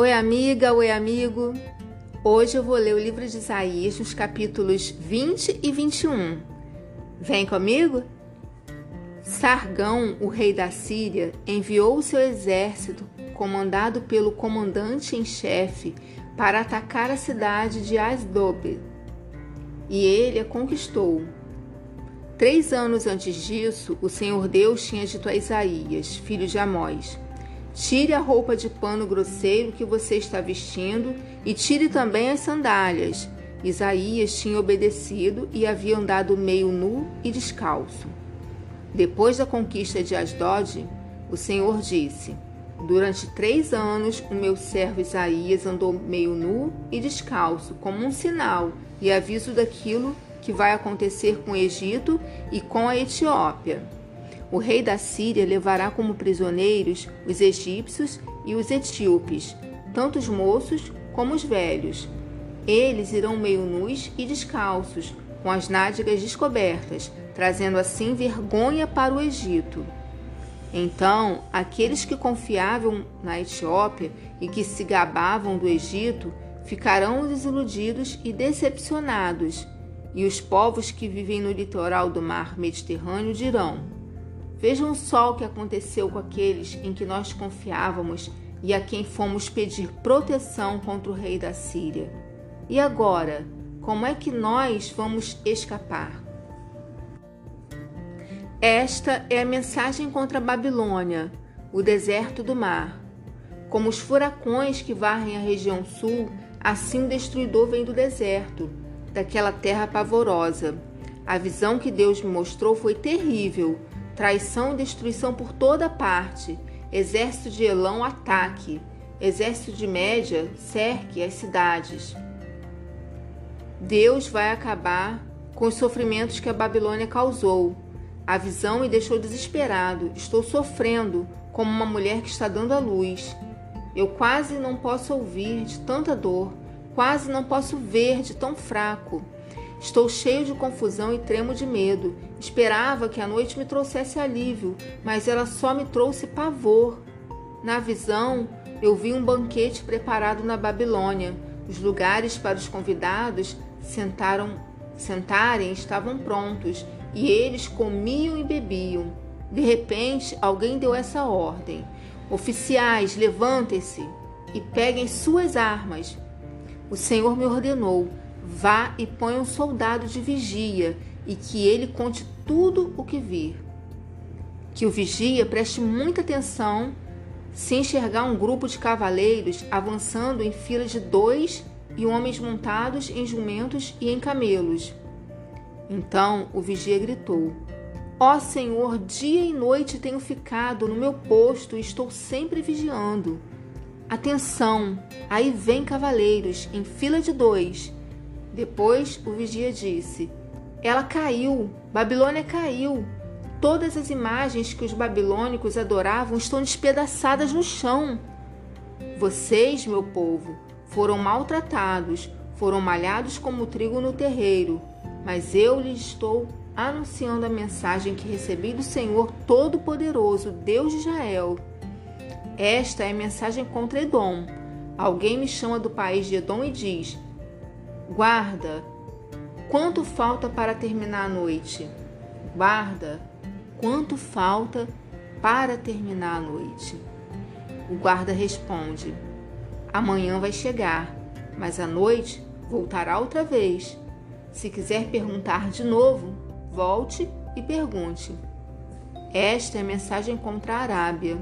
Oi, amiga, oi, amigo. Hoje eu vou ler o livro de Isaías nos capítulos 20 e 21. Vem comigo? Sargão, o rei da Síria, enviou o seu exército, comandado pelo comandante em chefe, para atacar a cidade de Asdob. E ele a conquistou. Três anos antes disso, o Senhor Deus tinha dito a Isaías, filho de Amós: Tire a roupa de pano grosseiro que você está vestindo e tire também as sandálias. Isaías tinha obedecido e havia andado meio nu e descalço. Depois da conquista de Asdod, o Senhor disse: Durante três anos o meu servo Isaías andou meio nu e descalço, como um sinal e aviso daquilo que vai acontecer com o Egito e com a Etiópia. O rei da Síria levará como prisioneiros os egípcios e os etíopes, tanto os moços como os velhos. Eles irão meio nus e descalços, com as nádegas descobertas, trazendo assim vergonha para o Egito. Então, aqueles que confiavam na Etiópia e que se gabavam do Egito ficarão desiludidos e decepcionados, e os povos que vivem no litoral do mar Mediterrâneo dirão: Vejam só o que aconteceu com aqueles em que nós confiávamos e a quem fomos pedir proteção contra o rei da Síria. E agora, como é que nós vamos escapar? Esta é a mensagem contra a Babilônia, o deserto do mar. Como os furacões que varrem a região sul, assim o destruidor vem do deserto, daquela terra pavorosa. A visão que Deus me mostrou foi terrível Traição e destruição por toda parte. Exército de Elão ataque. Exército de Média cerque as cidades. Deus vai acabar com os sofrimentos que a Babilônia causou. A visão me deixou desesperado. Estou sofrendo como uma mulher que está dando à luz. Eu quase não posso ouvir de tanta dor, quase não posso ver de tão fraco. Estou cheio de confusão e tremo de medo. Esperava que a noite me trouxesse alívio, mas ela só me trouxe pavor. Na visão, eu vi um banquete preparado na Babilônia. Os lugares para os convidados sentaram, sentarem estavam prontos e eles comiam e bebiam. De repente, alguém deu essa ordem: Oficiais, levantem-se e peguem suas armas. O Senhor me ordenou: Vá e ponha um soldado de vigia e que ele conte tudo o que vir. Que o vigia preste muita atenção se enxergar um grupo de cavaleiros avançando em fila de dois e homens montados em jumentos e em camelos. Então o vigia gritou: Ó oh, Senhor, dia e noite tenho ficado no meu posto e estou sempre vigiando. Atenção, aí vem cavaleiros em fila de dois depois o vigia disse: Ela caiu, Babilônia caiu. Todas as imagens que os babilônicos adoravam estão despedaçadas no chão. Vocês, meu povo, foram maltratados, foram malhados como trigo no terreiro, mas eu lhes estou anunciando a mensagem que recebi do Senhor Todo-Poderoso, Deus de Israel. Esta é a mensagem contra Edom. Alguém me chama do país de Edom e diz: Guarda, quanto falta para terminar a noite? Guarda, quanto falta para terminar a noite? O guarda responde: Amanhã vai chegar, mas a noite voltará outra vez. Se quiser perguntar de novo, volte e pergunte. Esta é a mensagem contra a Arábia.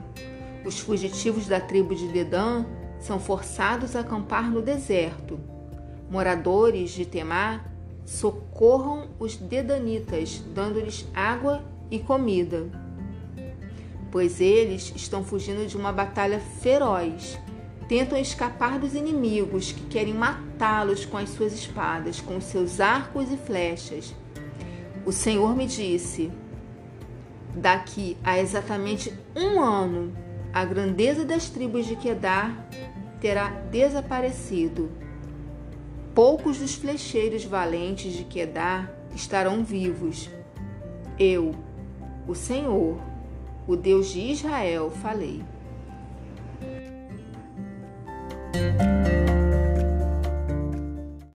Os fugitivos da tribo de Dedã são forçados a acampar no deserto moradores de Temá, socorram os dedanitas, dando-lhes água e comida, pois eles estão fugindo de uma batalha feroz. Tentam escapar dos inimigos que querem matá-los com as suas espadas, com seus arcos e flechas. O Senhor me disse: daqui a exatamente um ano, a grandeza das tribos de Quedar terá desaparecido poucos dos flecheiros valentes de Quedar estarão vivos. Eu, o Senhor, o Deus de Israel, falei.